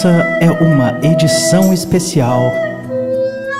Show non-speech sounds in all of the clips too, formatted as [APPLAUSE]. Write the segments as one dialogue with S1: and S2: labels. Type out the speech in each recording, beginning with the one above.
S1: Essa é uma edição especial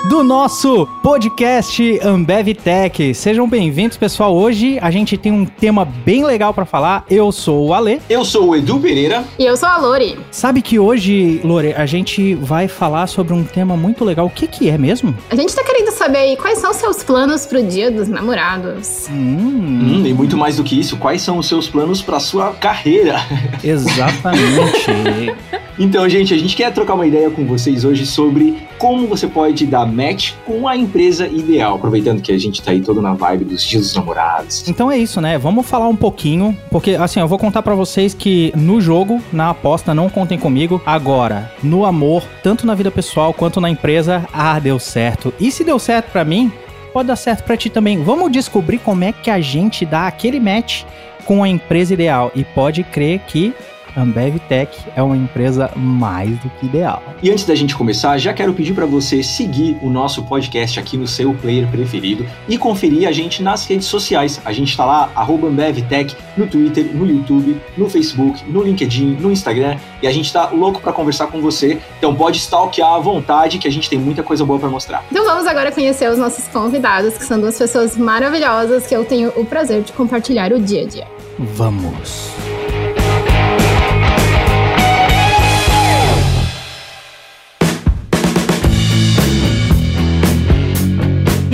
S1: do nosso podcast Ambev Tech. Sejam bem-vindos, pessoal. Hoje a gente tem um tema bem legal para falar. Eu sou o Ale.
S2: Eu sou o Edu Pereira.
S3: E eu sou a Lori.
S1: Sabe que hoje, Lore, a gente vai falar sobre um tema muito legal. O que que é mesmo?
S3: A gente tá querendo saber aí quais são seus planos pro Dia dos Namorados.
S2: Hum. Hum, e muito mais do que isso, quais são os seus planos para sua carreira?
S1: Exatamente. [LAUGHS]
S2: então, gente, a gente quer trocar uma ideia com vocês hoje sobre como você pode dar match com a empresa ideal, aproveitando que a gente tá aí todo na vibe dos dias dos namorados.
S1: Então é isso, né? Vamos falar um pouquinho, porque assim, eu vou contar para vocês que no jogo, na aposta, não contem comigo. Agora, no amor, tanto na vida pessoal quanto na empresa, ah, deu certo. E se deu certo para mim, pode dar certo para ti também. Vamos descobrir como é que a gente dá aquele match com a empresa ideal. E pode crer que Ambev Tech é uma empresa mais do que ideal.
S2: E antes da gente começar, já quero pedir para você seguir o nosso podcast aqui no seu player preferido e conferir a gente nas redes sociais. A gente está lá, AmbevTech, no Twitter, no YouTube, no Facebook, no LinkedIn, no Instagram e a gente está louco para conversar com você. Então pode stalkear à vontade que a gente tem muita coisa boa para mostrar.
S3: Então vamos agora conhecer os nossos convidados, que são duas pessoas maravilhosas que eu tenho o prazer de compartilhar o dia a dia.
S1: Vamos!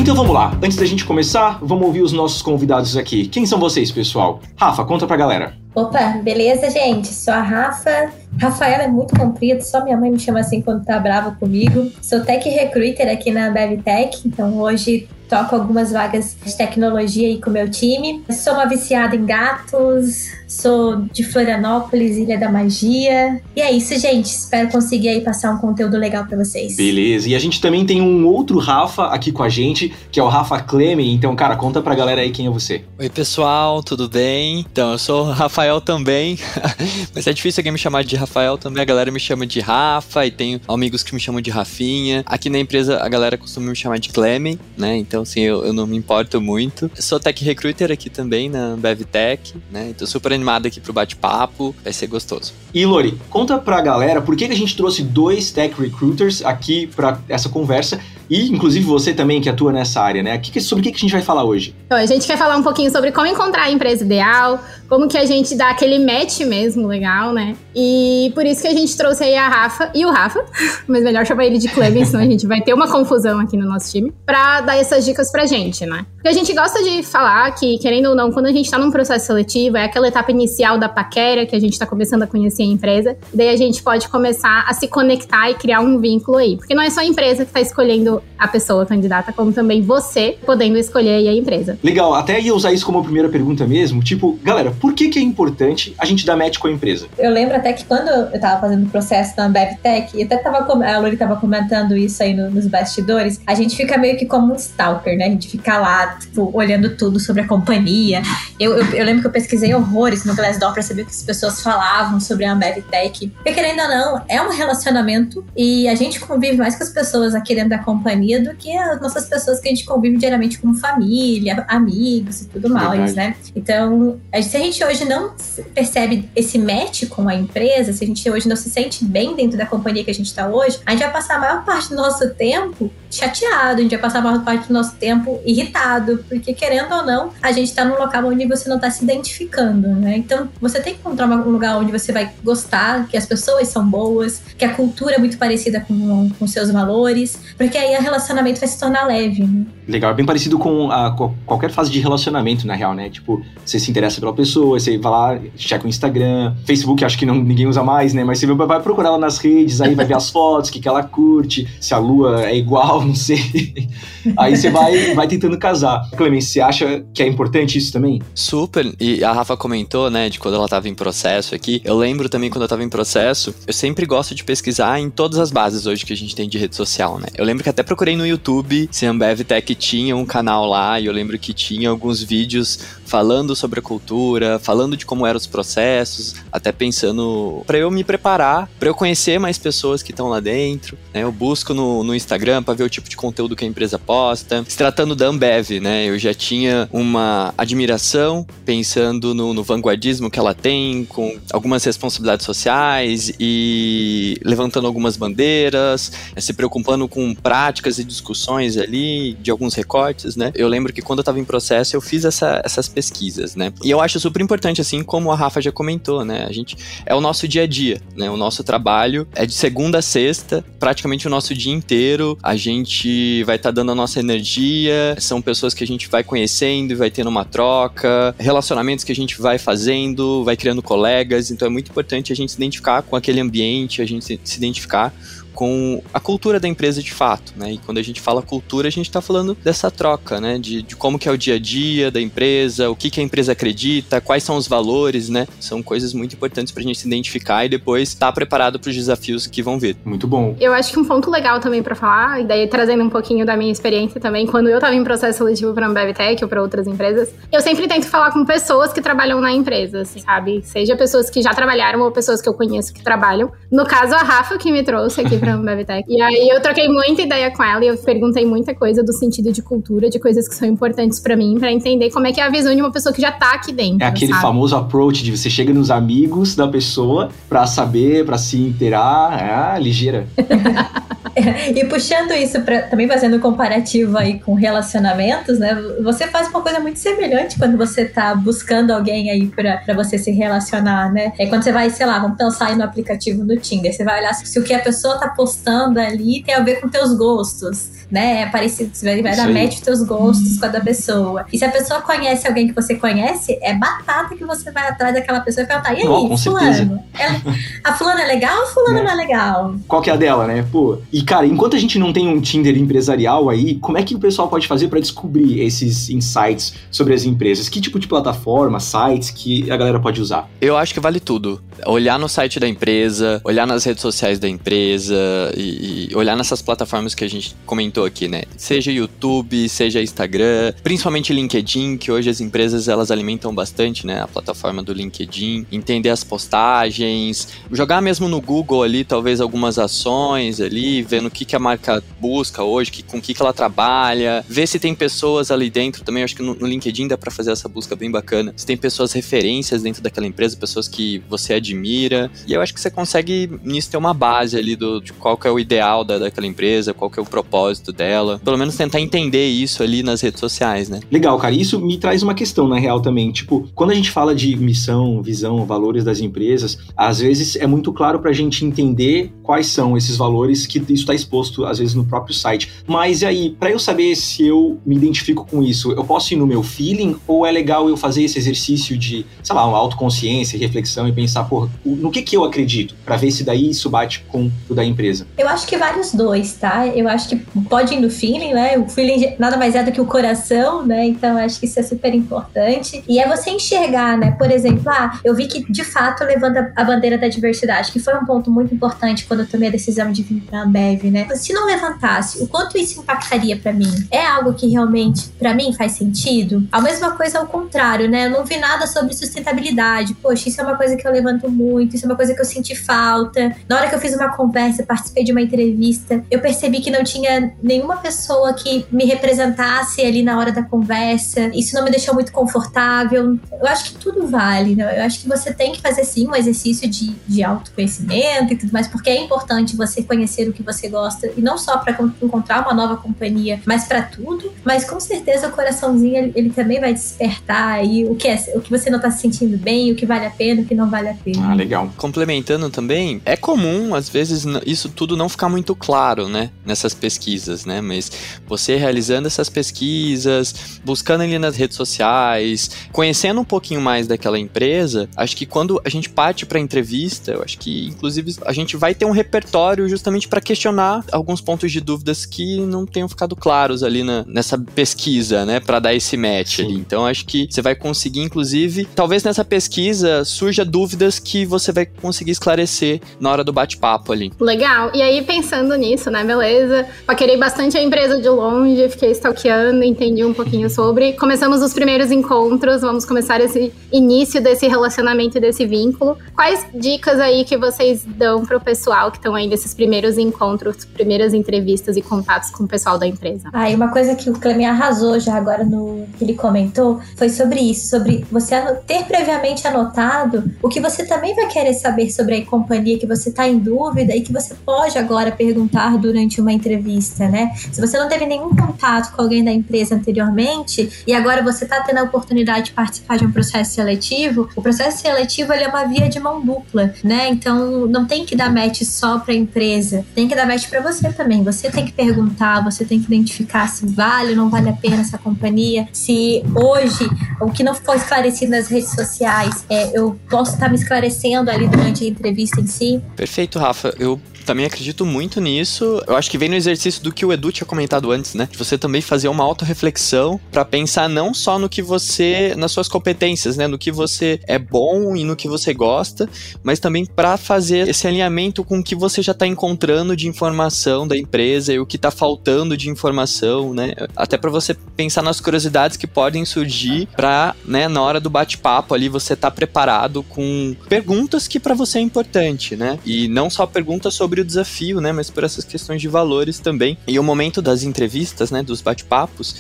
S2: Então vamos lá, antes da gente começar, vamos ouvir os nossos convidados aqui. Quem são vocês, pessoal? Rafa, conta pra galera.
S4: Opa, beleza, gente? Sou a Rafa. Rafaela é muito comprido, só minha mãe me chama assim quando tá brava comigo. Sou tech recruiter aqui na BevTech, então hoje toco algumas vagas de tecnologia aí com o meu time. Sou uma viciada em gatos, sou de Florianópolis, Ilha da Magia. E é isso, gente. Espero conseguir aí passar um conteúdo legal para vocês.
S2: Beleza. E a gente também tem um outro Rafa aqui com a gente, que é o Rafa Cleme. Então, cara, conta pra galera aí quem é você.
S5: Oi, pessoal, tudo bem? Então, eu sou o Rafael também. [LAUGHS] Mas é difícil alguém me chamar de Rafael também. A galera me chama de Rafa e tenho amigos que me chamam de Rafinha. Aqui na empresa a galera costuma me chamar de Cleme, né? Então, então assim, eu, eu não me importo muito. Eu sou tech recruiter aqui também na BevTech, né? Então super animado aqui pro bate-papo, vai ser gostoso.
S2: E Lori, conta pra galera por que, que a gente trouxe dois tech recruiters aqui para essa conversa e inclusive você também que atua nessa área, né? sobre o que, que a gente vai falar hoje?
S3: Então, a gente quer falar um pouquinho sobre como encontrar a empresa ideal, como que a gente dá aquele match mesmo legal, né? E por isso que a gente trouxe aí a Rafa e o Rafa, [LAUGHS] mas melhor chamar ele de Cleven, senão a gente vai ter uma confusão aqui no nosso time, pra dar essas dicas pra gente, né? Porque a gente gosta de falar que, querendo ou não, quando a gente tá num processo seletivo, é aquela etapa inicial da paquera, que a gente tá começando a conhecer a empresa, daí a gente pode começar a se conectar e criar um vínculo aí. Porque não é só a empresa que tá escolhendo a pessoa candidata, como também você podendo escolher a empresa.
S2: Legal, até ia usar isso como primeira pergunta mesmo, tipo, galera, por que que é importante a gente dar match com a empresa?
S4: Eu lembro até que quando eu tava fazendo o processo na BevTech, e até tava, a Lori tava comentando isso aí no, nos bastidores, a gente fica meio que como um stalker, né? A gente fica lá, tipo, olhando tudo sobre a companhia. Eu, eu, eu lembro que eu pesquisei horrores no Glassdoor pra saber o que as pessoas falavam sobre a BevTech. Porque querendo ou não, é um relacionamento e a gente convive mais com as pessoas aqui dentro da companhia do que as nossas pessoas que a gente convive diariamente como família, amigos e tudo mais, né? Então, se a gente hoje não percebe esse match com a empresa, se a gente hoje não se sente bem dentro da companhia que a gente está hoje, a gente vai passar a maior parte do nosso tempo chateado, a gente vai passar maior parte do nosso tempo irritado, porque querendo ou não, a gente está num local onde você não está se identificando, né? Então, você tem que encontrar um lugar onde você vai gostar, que as pessoas são boas, que a cultura é muito parecida com, com seus valores, porque aí o relacionamento vai se tornar leve. Né?
S2: Legal, é bem parecido com a, qualquer fase de relacionamento, na real, né? Tipo, você se interessa pela pessoa, você vai lá, checa o Instagram, Facebook, acho que não, ninguém usa mais, né? Mas você vai procurar ela nas redes, aí vai ver as fotos, o que, que ela curte, se a lua é igual, [LAUGHS] não sei. Aí você vai, vai tentando casar. Clemens, você acha que é importante isso também?
S5: Super. E a Rafa comentou, né, de quando ela tava em processo aqui. Eu lembro também quando eu tava em processo, eu sempre gosto de pesquisar em todas as bases hoje que a gente tem de rede social, né? Eu lembro que até procurei no YouTube se a Ambev Tech tinha um canal lá e eu lembro que tinha alguns vídeos falando sobre a cultura, falando de como eram os processos, até pensando para eu me preparar, para eu conhecer mais pessoas que estão lá dentro. Né? Eu busco no, no Instagram para ver o tipo de conteúdo que a empresa posta. Se tratando da Ambev, né? Eu já tinha uma admiração pensando no, no vanguardismo que ela tem, com algumas responsabilidades sociais e levantando algumas bandeiras, se preocupando com práticas e discussões ali de alguns recortes, né? Eu lembro que quando eu estava em processo eu fiz essa, essas pesquisas, né? E eu acho super importante, assim como a Rafa já comentou, né? A gente é o nosso dia a dia, né? O nosso trabalho é de segunda a sexta, praticamente o nosso dia inteiro. A gente vai estar tá dando a nossa energia, são pessoas que a gente vai conhecendo e vai tendo uma troca, relacionamentos que a gente vai fazendo, vai criando colegas. Então é muito importante a gente se identificar com aquele ambiente, a gente se identificar com a cultura da empresa de fato, né? E quando a gente fala cultura, a gente está falando dessa troca, né? De, de, como que é o dia a dia da empresa, o que, que a empresa acredita, quais são os valores, né? São coisas muito importantes para a gente se identificar e depois estar tá preparado para os desafios que vão vir.
S2: Muito bom.
S3: Eu acho que um ponto legal também para falar, e daí trazendo um pouquinho da minha experiência também, quando eu estava em processo seletivo para a BevTech ou para outras empresas, eu sempre tento falar com pessoas que trabalham na empresa, assim, sabe? Seja pessoas que já trabalharam ou pessoas que eu conheço que trabalham. No caso, a Rafa que me trouxe aqui pra Bevtech. E aí eu troquei muita ideia com ela e eu perguntei muita coisa do sentido de cultura, de coisas que são importantes para mim, para entender como é que é a visão de uma pessoa que já tá aqui dentro.
S2: É aquele
S3: sabe?
S2: famoso approach de você chega nos amigos da pessoa para saber, para se inteirar. É, ligeira. [LAUGHS]
S4: e puxando isso para também fazendo um comparativo aí com relacionamentos, né? Você faz uma coisa muito semelhante quando você tá buscando alguém aí para você se relacionar, né? É quando você vai, sei lá, vamos pensar aí no aplicativo do Tinder, você vai olhar se o que a pessoa tá postando ali tem a ver com teus gostos né? É parecido, você vai, vai dar match os teus gostos com a da pessoa. E se a pessoa conhece alguém que você conhece, é batata que você vai atrás daquela pessoa e perguntar: e aí,
S2: oh,
S4: fulano? Ela, a fulana é legal ou fulano é. não é legal?
S2: Qual que é a dela, né? Pô, e cara, enquanto a gente não tem um Tinder empresarial aí, como é que o pessoal pode fazer para descobrir esses insights sobre as empresas? Que tipo de plataforma, sites que a galera pode usar?
S5: Eu acho que vale tudo. Olhar no site da empresa, olhar nas redes sociais da empresa e, e olhar nessas plataformas que a gente comentou aqui, né? Seja YouTube, seja Instagram, principalmente LinkedIn, que hoje as empresas elas alimentam bastante, né? A plataforma do LinkedIn, entender as postagens, jogar mesmo no Google ali, talvez algumas ações ali, vendo o que, que a marca busca hoje, que, com o que, que ela trabalha, ver se tem pessoas ali dentro também. acho que no, no LinkedIn dá para fazer essa busca bem bacana. Se tem pessoas referências dentro daquela empresa, pessoas que você admira. E eu acho que você consegue nisso ter uma base ali do, de qual que é o ideal da, daquela empresa, qual que é o propósito dela. Pelo menos tentar entender isso ali nas redes sociais, né?
S2: Legal, cara. Isso me traz uma questão, na real, também. Tipo, quando a gente fala de missão, visão, valores das empresas, às vezes é muito claro pra gente entender quais são esses valores que isso está exposto, às vezes, no próprio site. Mas e aí, para eu saber se eu me identifico com isso, eu posso ir no meu feeling ou é legal eu fazer esse exercício de, sei lá, uma autoconsciência, reflexão e pensar, pô, no que que eu acredito? para ver se daí isso bate com o da empresa.
S4: Eu acho que vários dois, tá? Eu acho que pode ir no feeling, né? O feeling nada mais é do que o coração, né? Então acho que isso é super importante. E é você enxergar, né? Por exemplo, ah, eu vi que de fato levanta a bandeira da diversidade, que foi um ponto muito importante quando eu tomei a decisão de vir para a Ambev, né? Se não levantasse, o quanto isso impactaria para mim? É algo que realmente para mim faz sentido? A mesma coisa ao contrário, né? Eu não vi nada sobre sustentabilidade. Poxa, isso é uma coisa que eu levanto muito, isso é uma coisa que eu senti falta. Na hora que eu fiz uma conversa, participei de uma entrevista, eu percebi que não tinha nenhuma pessoa que me representasse ali na hora da conversa. Isso não me deixou muito confortável. Eu acho que tudo vale, né? Eu acho que você tem que fazer sim um exercício de, de autoconhecimento e tudo mais, porque é importante você conhecer o que você gosta e não só para encontrar uma nova companhia, mas para tudo. Mas com certeza o coraçãozinho ele, ele, também vai despertar aí o que é, o que você não tá se sentindo bem, o que vale a pena, o que não vale a pena.
S2: Ah, legal.
S5: Complementando também, é comum às vezes isso tudo não ficar muito claro, né, nessas pesquisas, né? Mas você realizando essas pesquisas, buscando ali nas redes sociais, conhecendo um pouquinho mais daquela empresa, acho que quando a gente parte para entrevista, eu acho que inclusive a gente vai ter um repertório justamente para questionar alguns pontos de dúvidas que não tenham ficado claros ali na, nessa pesquisa, né, para dar esse match Sim. ali. Então acho que você vai conseguir inclusive, talvez nessa pesquisa surja dúvidas que você vai conseguir esclarecer na hora do bate-papo ali.
S3: Legal. E aí pensando nisso, né, beleza? Paquerei bastante a empresa de longe, fiquei stalkeando, entendi um pouquinho sobre. Começamos os primeiros encontros, vamos começar esse início desse relacionamento e desse vínculo. Quais dicas aí que vocês dão pro pessoal que estão aí nesses primeiros encontros, primeiras entrevistas e contatos com o pessoal da empresa?
S4: Ah, e uma coisa que o Clemi arrasou já agora no que ele comentou foi sobre isso, sobre você ter previamente anotado o que você também vai querer saber sobre a companhia que você está em dúvida e que você pode agora perguntar durante uma entrevista, né? Se você não teve nenhum contato com alguém da empresa anteriormente e agora você está tendo a oportunidade de participar de um processo seletivo, o processo seletivo ele é uma via de mão dupla, né? Então não tem que dar match só para a empresa, tem que dar match para você também. Você tem que perguntar, você tem que identificar se vale ou não vale a pena essa companhia, se hoje o que não foi esclarecido nas redes sociais, é, eu posso estar tá me esclarecendo ali durante a entrevista em si.
S5: Perfeito, Rafa. Eu também acredito muito nisso. Eu acho que vem no exercício do que o Edu tinha comentado antes, né? De você também fazer uma autorreflexão para pensar não só no que você, nas suas competências, né? No que você é bom e no que você gosta, mas também para fazer esse alinhamento com o que você já está encontrando de informação da empresa e o que está faltando de informação, né? Até para você pensar nas curiosidades que podem surgir para, né, na hora do bate-papo ali você tá preparado com perguntas que para você é importante, né? E não só perguntas sobre sobre o desafio, né, mas por essas questões de valores também. E o momento das entrevistas, né, dos bate-papos,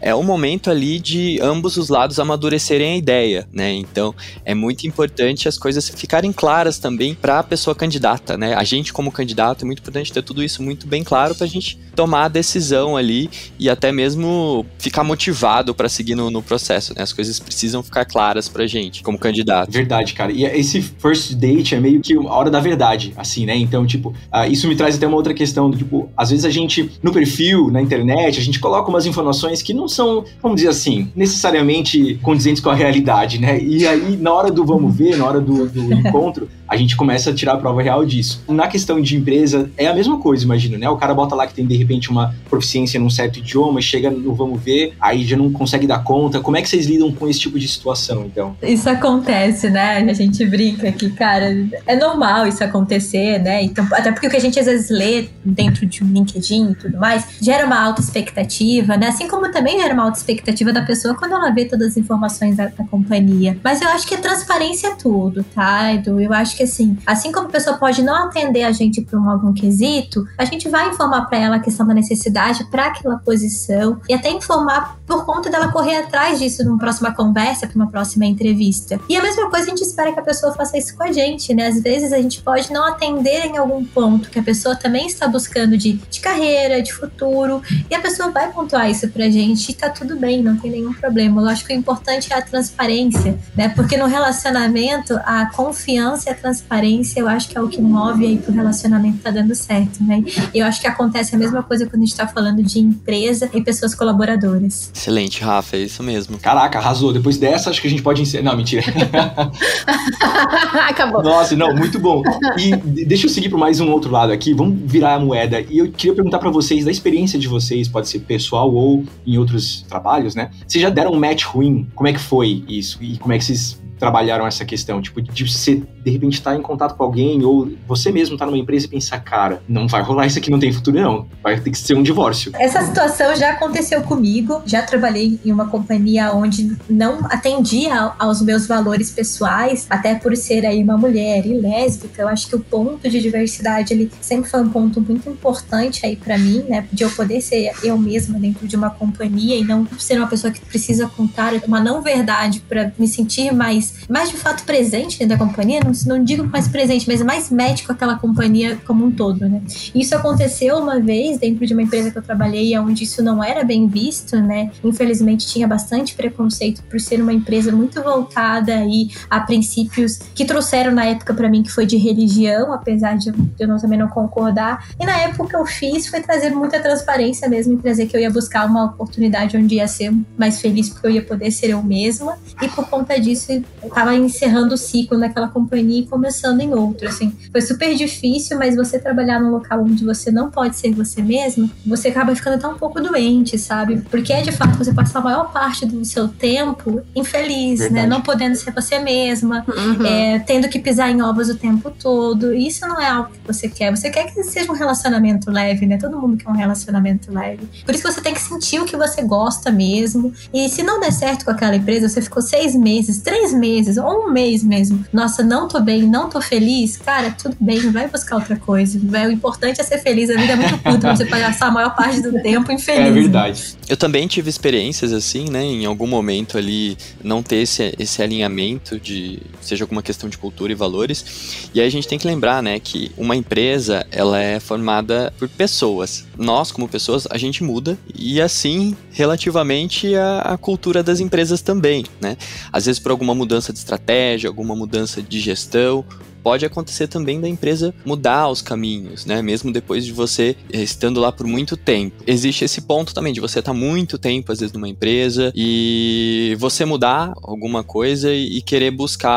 S5: é o momento ali de ambos os lados amadurecerem a ideia, né? Então é muito importante as coisas ficarem claras também para a pessoa candidata, né? A gente como candidato é muito importante ter tudo isso muito bem claro para a gente tomar a decisão ali e até mesmo ficar motivado para seguir no, no, processo, né? As coisas precisam ficar claras pra gente como candidato.
S2: Verdade, cara. E esse first date é meio que a hora da verdade, assim, né? Então, tipo, uh, isso me traz até uma outra questão tipo, às vezes a gente no perfil, na internet, a gente coloca umas informações que não são, vamos dizer assim, necessariamente condizentes com a realidade, né? E aí, na hora do vamos ver, na hora do, do encontro, a gente começa a tirar a prova real disso. Na questão de empresa, é a mesma coisa, imagino, né? O cara bota lá que tem, de repente, uma proficiência num certo idioma, chega no vamos ver, aí já não consegue dar conta. Como é que vocês lidam com esse tipo de situação, então?
S4: Isso acontece, né? A gente brinca que, cara, é normal isso acontecer, né? Então, até porque o que a gente às vezes lê dentro de um LinkedIn e tudo mais, gera uma alta expectativa, né? Assim como também gera uma alta expectativa da pessoa quando ela vê todas as informações da, da companhia. Mas eu acho que a transparência é tudo, tá, Edu? Eu acho que assim, assim como a pessoa pode não atender a gente por um, algum quesito, a gente vai informar para ela a questão da necessidade para aquela posição e até informar por conta dela correr atrás disso numa próxima conversa, para uma próxima entrevista. E a mesma coisa a gente espera que a pessoa faça isso com a gente, né? Às vezes a gente pode não atender em algum ponto que a pessoa também está buscando de, de carreira, de futuro, e a pessoa vai pontuar isso pra gente e tá tudo bem, não tem nenhum problema. Eu acho que o importante é a transparência, né? Porque no relacionamento, a confiança e a transparência, eu acho que é o que move aí pro relacionamento tá dando certo, né? E eu acho que acontece a mesma coisa quando a gente tá falando de empresa e pessoas colaboradoras.
S5: Excelente, Rafa, é isso mesmo.
S2: Caraca, arrasou. Depois dessa, acho que a gente pode encerrar. Não, mentira. [LAUGHS]
S3: Acabou.
S2: Nossa, não, muito bom. E deixa eu seguir para mais um outro lado aqui. Vamos virar a moeda. E eu queria perguntar para vocês, da experiência de vocês, pode ser pessoal ou em outros trabalhos, né? Vocês já deram um match ruim? Como é que foi isso? E como é que vocês trabalharam essa questão? Tipo, de você, de repente, estar tá em contato com alguém, ou você mesmo estar tá numa empresa e pensar, cara, não vai rolar isso aqui, não tem futuro, não. Vai ter que ser um divórcio.
S4: Essa situação já aconteceu comigo. Já trabalhei em uma companhia onde não atendia aos meus valores pessoais, até por ser aí uma mulher e lésbica. Eu acho que o ponto de diversidade ele sempre foi um ponto muito importante aí para mim, né? De eu poder ser eu mesma dentro de uma companhia e não ser uma pessoa que precisa contar uma não verdade para me sentir mais mais, mais de fato presente dentro da companhia, não, não digo mais presente, mas mais médico aquela companhia como um todo, né? Isso aconteceu uma vez dentro de uma empresa que eu trabalhei, onde isso não era bem visto, né? Infelizmente tinha bastante preconceito por ser uma empresa muito voltada aí a princípios que trouxeram na época para mim que foi de religião, apesar de eu não, também não concordar. E na época que eu fiz foi trazer muita transparência mesmo e trazer que eu ia buscar uma oportunidade onde ia ser mais feliz porque eu ia poder ser eu mesma. E por conta disso tava encerrando o ciclo naquela companhia e começando em outro, assim. Foi super difícil, mas você trabalhar num local onde você não pode ser você mesmo, você acaba ficando até um pouco doente, sabe? Porque é de fato você passar a maior parte do seu tempo infeliz, né?
S2: Verdade.
S4: Não podendo ser você mesma,
S3: Uhum.
S4: é, tendo que pisar em ovos o tempo todo. Isso não é algo que você quer. Você quer que seja um relacionamento leve, né? Todo mundo quer um relacionamento leve. Por isso que você tem que sentir o que você gosta mesmo. E se não der certo com aquela empresa, você ficou seis meses, três meses, ou um mês mesmo. Nossa, não tô bem, não tô feliz. Cara, tudo bem, vai buscar outra coisa. Vai, O importante é ser feliz. A vida é muito curta pra você passar a maior parte do tempo infeliz.
S2: É verdade.
S5: Eu também tive experiências assim, né? Em algum momento ali não ter esse, esse alinhamento de seja alguma questão de cultura e valores. E aí a gente tem que lembrar, né, que uma empresa ela é formada por pessoas. Nós, como pessoas, a gente muda e assim relativamente a cultura das empresas também, né? Às vezes por alguma mudança de estratégia, alguma mudança de gestão, pode acontecer também da empresa mudar os caminhos, né? Mesmo depois de você eh, estando lá por muito tempo. Existe esse ponto também de você estar muito tempo, às vezes, numa empresa e você mudar alguma coisa e querer buscar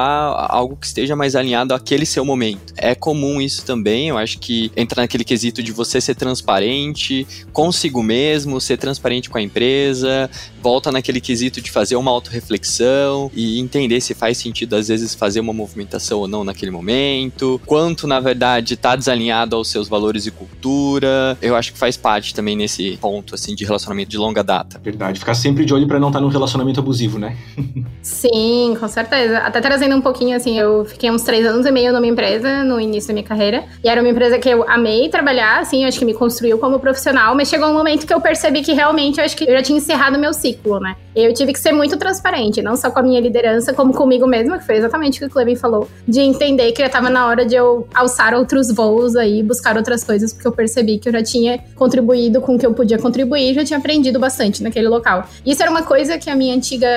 S5: algo que esteja mais alinhado àquele seu momento. É comum isso também, eu acho que entra naquele quesito de você ser transparente consigo mesmo, ser transparente com a empresa, volta naquele quesito de fazer uma autorreflexão e entender se faz sentido, às vezes, fazer uma movimentação ou não naquele momento, quanto, na verdade, tá desalinhado aos seus valores e cultura. Eu acho que faz parte também nesse ponto, assim, de relacionamento de longa data.
S2: Verdade. Ficar sempre de olho pra não estar num relacionamento abusivo, né? [LAUGHS]
S3: Sim, com certeza. Até trazendo um pouquinho, assim, eu fiquei uns três anos e meio numa empresa no início da minha carreira. E era uma empresa que eu amei trabalhar, assim, eu acho que me construiu como profissional, mas chegou um momento que eu percebi que realmente eu acho que eu já tinha encerrado meu ciclo, né? Eu tive que ser muito transparente, não só com a minha liderança, como comigo mesma, que foi exatamente o que o Clevin falou, de entender que já tava na hora de eu alçar outros voos aí, buscar outras coisas, porque eu percebi que eu já tinha contribuído com o que eu podia contribuir, já tinha aprendido bastante naquele local. Isso era uma coisa que a minha antiga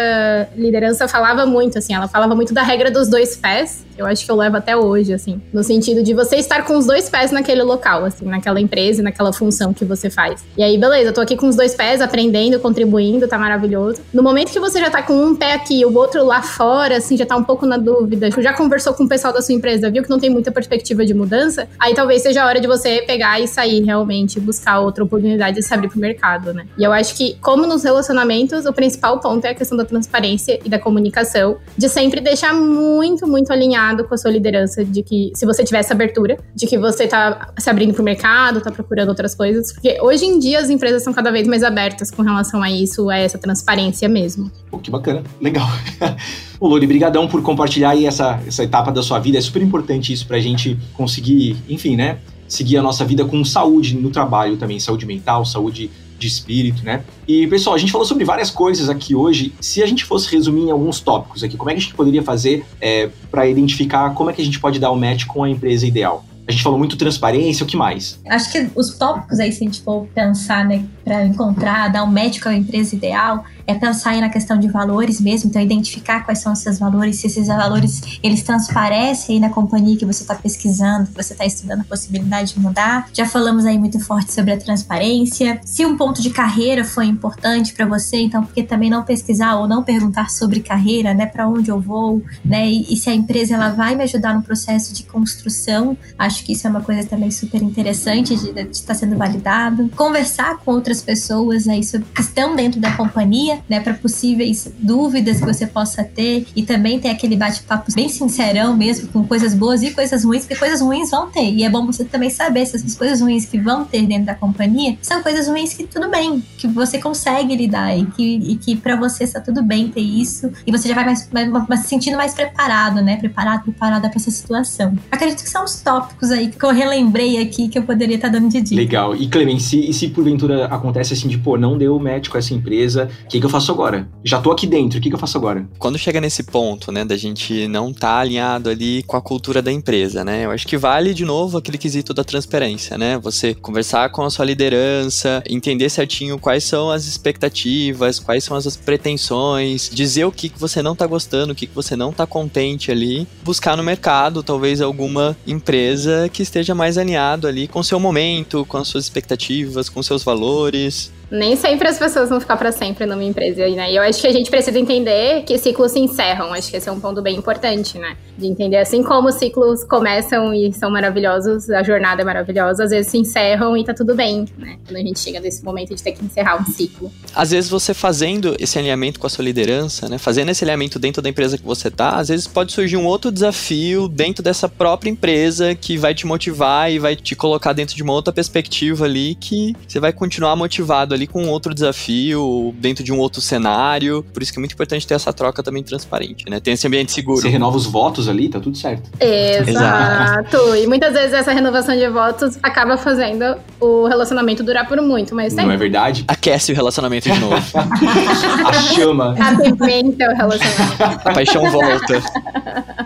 S3: liderança falava muito, assim, ela falava muito da regra dos dois pés, eu acho que eu levo até hoje, assim, no sentido de você estar com os dois pés naquele local, assim, naquela empresa, naquela função que você faz. E aí, beleza, eu tô aqui com os dois pés, aprendendo, contribuindo, tá maravilhoso. No momento que você já tá com um pé aqui e o outro lá fora, assim, já tá um pouco na dúvida, já conversou com o pessoal da sua empresa, viu que não tem muita perspectiva de mudança, aí talvez seja a hora de você pegar e sair realmente, buscar outra oportunidade de se abrir pro mercado, né? E eu acho que, como nos relacionamentos, o principal ponto é a questão da transparência e da comunicação, de sempre deixar muito, muito alinhado com a sua liderança, de que se você tiver essa abertura, de que você tá se abrindo pro mercado, tá procurando outras coisas, porque hoje em dia as empresas são cada vez mais abertas com relação a isso, a essa transparência mesmo.
S2: Pô, que bacana. Legal. [LAUGHS] Ô, Lori, brigadão por compartilhar aí essa, essa etapa da sua vida. É super importante isso pra gente conseguir, enfim, né? Seguir a nossa vida com saúde no trabalho também, saúde mental, saúde de espírito, né? E, pessoal, a gente falou sobre várias coisas aqui hoje. Se a gente fosse resumir em alguns tópicos aqui, como é que a gente poderia fazer é, para identificar como é que a gente pode dar o match com a empresa ideal? A gente falou muito transparência, o que mais?
S4: Acho que os tópicos aí, se a gente for pensar, né, para encontrar, dar um match com a empresa ideal, é pensar aí na questão de valores mesmo, então identificar quais são os seus valores, se esses valores eles transparecem aí na companhia que você está pesquisando, que você está estudando a possibilidade de mudar. Já falamos aí muito forte sobre a transparência. Se um ponto de carreira foi importante para você, então por que também não pesquisar ou não perguntar sobre carreira, né, para onde eu vou, né, e, e se a empresa ela vai me ajudar no processo de construção, acho que isso é uma coisa também super interessante de estar sendo validado. Conversar com outras pessoas aí sobre, que estão dentro da companhia né, para possíveis dúvidas que você possa ter e também ter aquele bate-papo bem sincerão mesmo, com coisas boas e coisas ruins, porque coisas ruins vão ter. E é bom você também saber se essas coisas ruins que vão ter dentro da companhia são coisas ruins que tudo bem, que você consegue lidar e que, e que para você está tudo bem ter isso e você já vai mais, mais, se sentindo mais preparado, né? Preparado, preparada para essa situação. Acredito que são os tópicos aí que eu relembrei aqui que eu poderia estar dando de dica.
S2: Legal. E Clemens, se, se porventura acontece assim de, pô, não deu match com essa empresa, o que, que eu faço agora? Já tô aqui dentro, o que, que eu faço agora?
S5: Quando chega nesse ponto, né, da gente não tá alinhado ali com a cultura da empresa, né, eu acho que vale de novo aquele quesito da transparência, né, você conversar com a sua liderança, entender certinho quais são as expectativas, quais são as pretensões, dizer o que, que você não tá gostando, o que, que você não tá contente ali, buscar no mercado talvez alguma empresa que esteja mais alinhado ali com o seu momento, com as suas expectativas, com seus valores.
S3: Nem sempre as pessoas vão ficar para sempre numa empresa, né? E eu acho que a gente precisa entender que ciclos se encerram. Acho que esse é um ponto bem importante, né? De entender assim como os ciclos começam e são maravilhosos, a jornada é maravilhosa, às vezes se encerram e tá tudo bem, né? Quando a gente chega nesse momento de ter que encerrar um ciclo.
S5: Às vezes você fazendo esse alinhamento com a sua liderança, né? Fazendo esse alinhamento dentro da empresa que você tá, às vezes pode surgir um outro desafio dentro dessa própria empresa que vai te motivar e vai te colocar dentro de uma outra perspectiva ali que você vai continuar motivado ali com outro desafio, dentro de um outro cenário. Por isso que é muito importante ter essa troca também transparente, né? Tem esse ambiente seguro.
S2: Você renova os votos ali, tá tudo certo.
S3: Exato. E muitas vezes essa renovação de votos acaba fazendo o relacionamento durar por muito mais tempo.
S2: Não é verdade?
S5: Aquece o relacionamento de novo. [LAUGHS]
S2: A chama.
S3: Apimenta o relacionamento.
S5: A paixão volta.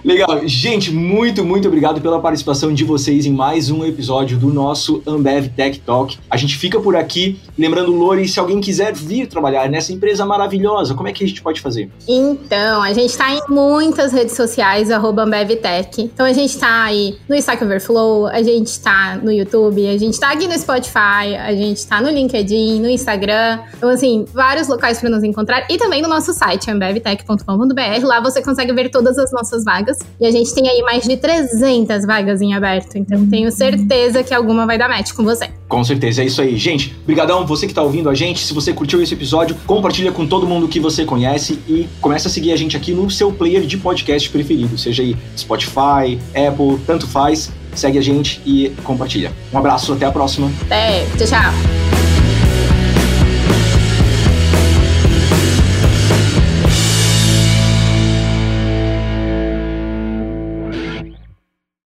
S2: Legal. Gente, muito, muito obrigado pela participação de vocês em mais um episódio do nosso Ambev Tech Talk. A gente fica por aqui. Lembrando, Lori, se alguém quiser vir trabalhar nessa empresa maravilhosa, como é que a gente pode fazer?
S3: Então, a gente tá em muitas redes sociais, arroba AmbevTech. Então, a gente tá aí no Stack Overflow, a gente tá no YouTube, a gente tá aqui no Spotify, a gente tá no LinkedIn, no Instagram. Então, assim, vários locais para nos encontrar. E também no nosso site, ambevtech.com.br. Lá você consegue ver todas as nossas vagas. E a gente tem aí mais de 300 vagas em aberto. Então, tenho certeza que alguma vai dar match com você.
S2: Com certeza, é isso aí. Gente, brigadão, você que tá ouvindo a gente. Se você curtiu esse episódio, compartilha com todo mundo que você conhece e começa a seguir a gente aqui no seu player de podcast preferido, seja aí Spotify, Apple, tanto faz. Segue a gente e compartilha. Um abraço, até a próxima.
S3: Até, tchau, tchau.